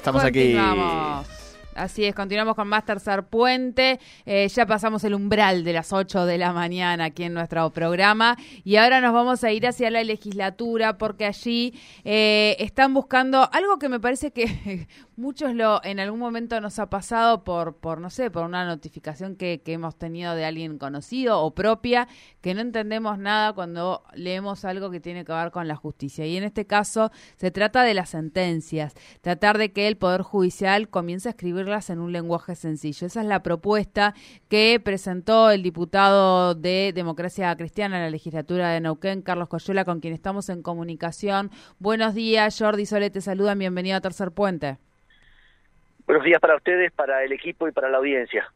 Estamos aquí. Así es, continuamos con más Tercer Puente. Eh, ya pasamos el umbral de las 8 de la mañana aquí en nuestro programa y ahora nos vamos a ir hacia la legislatura porque allí eh, están buscando algo que me parece que muchos lo en algún momento nos ha pasado por, por no sé, por una notificación que, que hemos tenido de alguien conocido o propia, que no entendemos nada cuando leemos algo que tiene que ver con la justicia. Y en este caso se trata de las sentencias, tratar de que el Poder Judicial comience a en un lenguaje sencillo. Esa es la propuesta que presentó el diputado de Democracia Cristiana en la legislatura de Neuquén, Carlos Coyola, con quien estamos en comunicación. Buenos días, Jordi Sole, te saludan, bienvenido a Tercer Puente. Buenos días para ustedes, para el equipo y para la audiencia.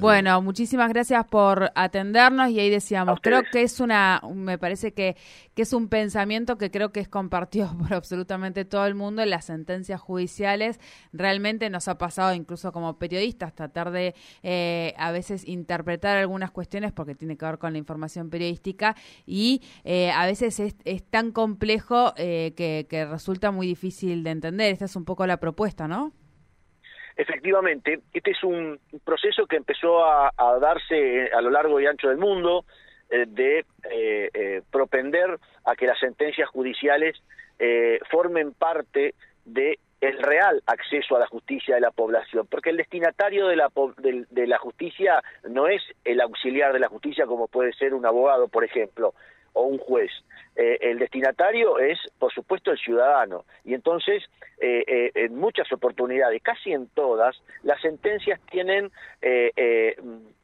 Bueno, muchísimas gracias por atendernos y ahí decíamos, creo que es una, me parece que, que es un pensamiento que creo que es compartido por absolutamente todo el mundo en las sentencias judiciales. Realmente nos ha pasado incluso como periodistas tratar de eh, a veces interpretar algunas cuestiones porque tiene que ver con la información periodística y eh, a veces es, es tan complejo eh, que, que resulta muy difícil de entender. Esta es un poco la propuesta, ¿no? Efectivamente, este es un proceso que empezó a, darse a lo largo y ancho del mundo, eh, de eh, eh, propender a que las sentencias judiciales eh, formen parte de el real acceso a la justicia de la población, porque el destinatario de la, de la justicia no es el auxiliar de la justicia como puede ser un abogado, por ejemplo, o un juez. Eh, el destinatario es, por supuesto, el ciudadano. Y entonces, eh, eh, en muchas oportunidades, casi en todas, las sentencias tienen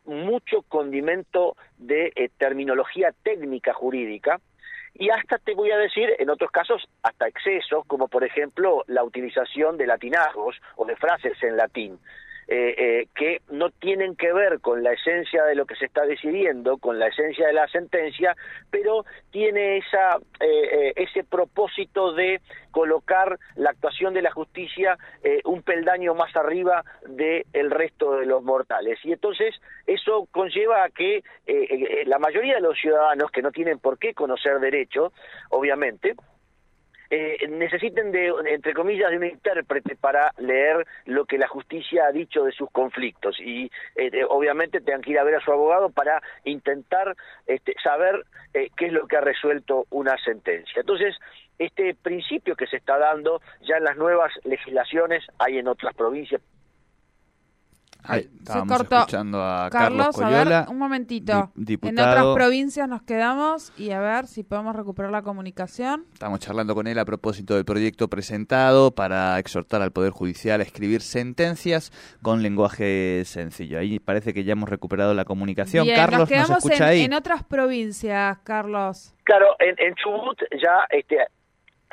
mucho condimento de terminología técnica jurídica. Y hasta te voy a decir, en otros casos, hasta excesos, como por ejemplo la utilización de latinazgos o de frases en latín. Que no tienen que ver con la esencia de lo que se está decidiendo, con la esencia de la sentencia, pero tiene esa, eh, ese propósito de colocar la actuación de la justicia un peldaño más arriba del el resto de los mortales. Y entonces eso conlleva a que la mayoría de los ciudadanos que no tienen por qué conocer derecho, obviamente, eh, necesiten de, entre comillas, de un intérprete para leer lo que la justicia ha dicho de sus conflictos y eh, obviamente tengan que ir a ver a su abogado para intentar este, saber eh, qué es lo que ha resuelto una sentencia. Entonces, este principio que se está dando ya en las nuevas legislaciones hay en otras provincias Ahí, estábamos Se cortó. escuchando a Carlos, Carlos, a Coyola, ver, un momentito. di- En diputado. otras provincias nos quedamos y a ver si podemos recuperar la comunicación. Estamos charlando con él a propósito del proyecto presentado para exhortar al Poder Judicial a escribir sentencias con lenguaje sencillo. Ahí parece que ya hemos recuperado la comunicación. Bien, Carlos, nos quedamos escucha en, ahí? en otras provincias, Carlos. Claro, en, en Chubut ya este,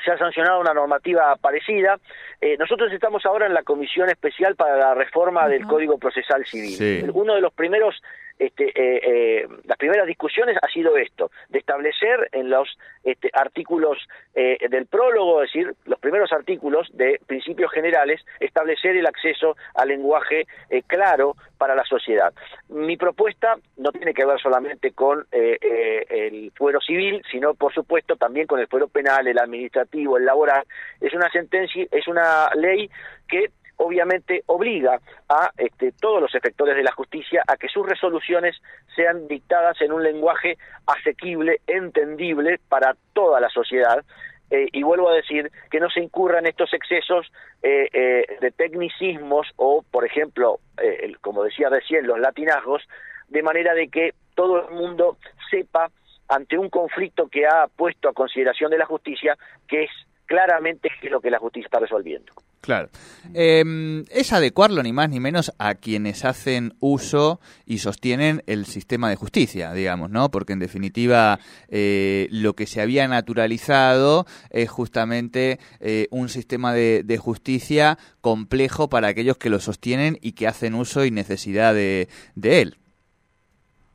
se ha sancionado una normativa parecida. Eh, nosotros estamos ahora en la Comisión Especial para la Reforma del. Código Procesal Civil. Sí. Uno de los primeros, este, eh, eh, las primeras discusiones ha sido esto, de establecer en los este, artículos eh, del prólogo, es decir, los primeros artículos de principios generales, establecer el acceso al lenguaje eh, claro para la sociedad. Mi propuesta no tiene que ver solamente con eh, eh, el fuero civil, sino por supuesto también con el fuero penal, el administrativo, el laboral. Es una sentencia, es una ley que obviamente obliga a este, todos los efectores de la justicia a que sus resoluciones sean dictadas en un lenguaje asequible, entendible para toda la sociedad. Eh, y vuelvo a decir que no se incurran estos excesos eh, eh, de tecnicismos o, por ejemplo, eh, como decía recién, los latinazgos, de manera de que todo el mundo sepa ante un conflicto que ha puesto a consideración de la justicia que es claramente es lo que la justicia está resolviendo. Claro. Em, es adecuarlo ni más ni menos a quienes hacen uso y sostienen el sistema de justicia, digamos, ¿no? Porque en definitiva eh, lo que se había naturalizado es justamente eh, un sistema de, justicia complejo para aquellos que lo sostienen y que hacen uso y necesidad de él.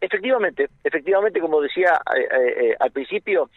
Efectivamente, efectivamente, como decía eh, eh, eh, al principio,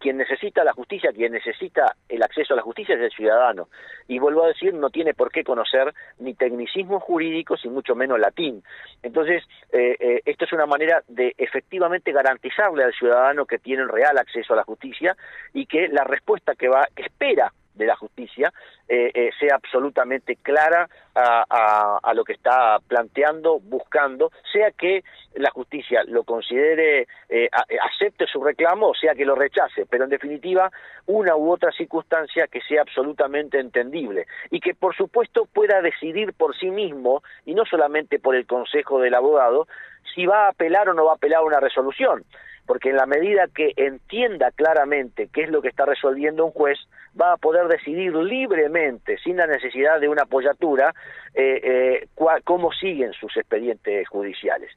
quien necesita la justicia, quien necesita el acceso a la justicia es el ciudadano. Y vuelvo a decir, no tiene por qué conocer ni tecnicismos jurídicos y mucho menos latín. Entonces, esto es una manera de efectivamente garantizarle al ciudadano que tiene real acceso a la justicia y que la respuesta que va espera de la justicia eh, eh, sea absolutamente clara a, a, lo que está planteando, buscando, sea que la justicia lo considere, eh, acepte su reclamo sea que lo rechace, pero en definitiva una u otra circunstancia que sea absolutamente entendible y que por supuesto pueda decidir por sí mismo y no solamente por el consejo del abogado si va a apelar o no va a apelar una resolución. Porque en la medida que entienda claramente qué es lo que está resolviendo un juez, va a poder decidir libremente, sin la necesidad de una apoyatura, eh, eh, cómo siguen sus expedientes judiciales.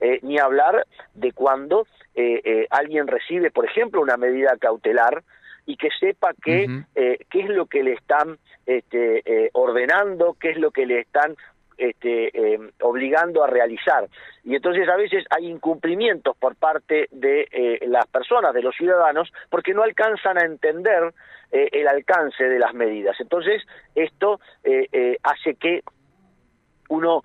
Eh, ni hablar de cuando alguien recibe, por ejemplo, una medida cautelar y que sepa que, qué es lo que le están este, ordenando, qué es lo que le están este, eh, obligando a realizar. Y entonces a veces hay incumplimientos por parte de eh, las personas, de los ciudadanos, porque no alcanzan a entender eh, el alcance de las medidas. Entonces esto hace que uno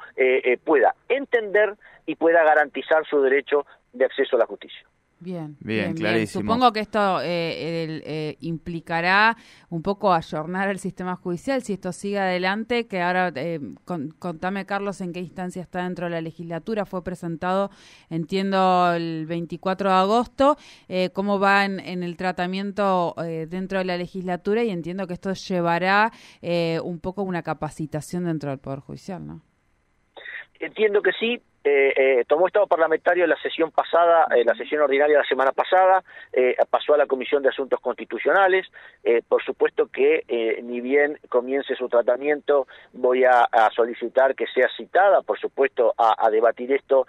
pueda entender y pueda garantizar su derecho de acceso a la justicia. Bien, bien, clarísimo. Supongo que esto eh, eh, implicará un poco ayornar el sistema judicial. Si esto sigue adelante, que ahora eh, contame Carlos en qué instancia está dentro de la legislatura, fue presentado entiendo el 24 de agosto, eh, cómo va en, en el tratamiento dentro de la legislatura y entiendo que esto llevará un poco una capacitación dentro del Poder Judicial, ¿no? Entiendo que sí, eh, eh, tomó estado parlamentario en la sesión pasada, en la sesión ordinaria de la semana pasada, eh, pasó a la Comisión de Asuntos Constitucionales. Eh, por supuesto que eh, ni bien comience su tratamiento, voy a, a solicitar que sea citada, por supuesto, a, a debatir esto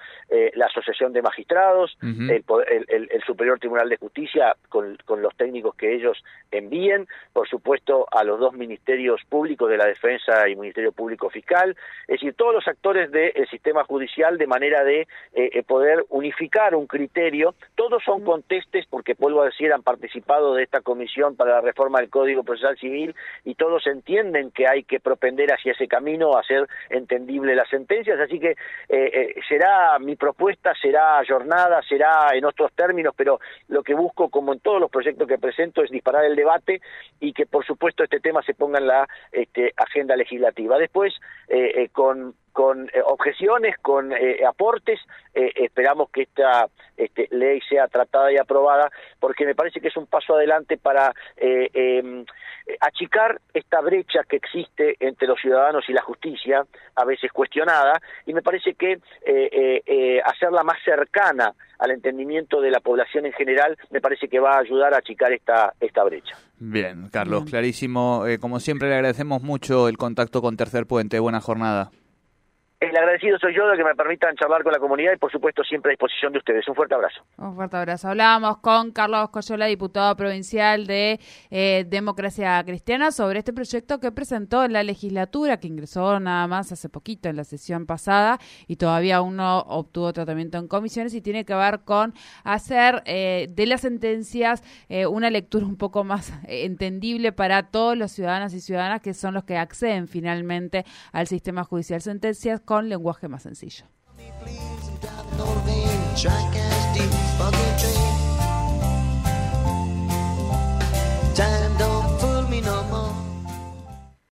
la Asociación de Magistrados, uh -huh. el, el, el, Superior Tribunal de Justicia, con, con, los técnicos que ellos envíen, por supuesto, a los dos ministerios públicos de la Defensa y Ministerio Público Fiscal, es decir, todos los actores del sistema judicial de manera de eh, eh, poder unificar un criterio. Todos son contestes, porque vuelvo a decir, han participado de esta comisión para la reforma del Código Procesal Civil y todos entienden que hay que propender hacia ese camino, hacer entendible las sentencias. Así que eh, será mi propuesta, será jornada, será en otros términos, pero lo que busco, como en todos los proyectos que presento, es disparar el debate y que, por supuesto, este tema se ponga en la este, agenda legislativa. Después, con con eh, objeciones, con eh, aportes. Eh, esperamos que esta este, ley sea tratada y aprobada, porque me parece que es un paso adelante para em, achicar esta brecha que existe entre los ciudadanos y la justicia, a veces cuestionada, y me parece que hacerla más cercana al entendimiento de la población en general, me parece que va a ayudar a achicar esta, esta brecha. Bien, Carlos, clarísimo. como siempre, le agradecemos mucho el contacto con Tercer Puente. Buena jornada. El agradecido soy yo de que me permitan charlar con la comunidad y por supuesto siempre a disposición de ustedes. Un fuerte abrazo. Un fuerte abrazo. Hablábamos con Carlos Coyola, diputado provincial de eh, Democracia Cristiana, sobre este proyecto que presentó en la legislatura, que ingresó nada más hace poquito en la sesión pasada y todavía aún no obtuvo tratamiento en comisiones y tiene que ver con hacer eh, de las sentencias eh, una lectura un poco más entendible para todos los ciudadanos y ciudadanas que son los que acceden finalmente al sistema judicial. Sentencias con lenguaje más sencillo.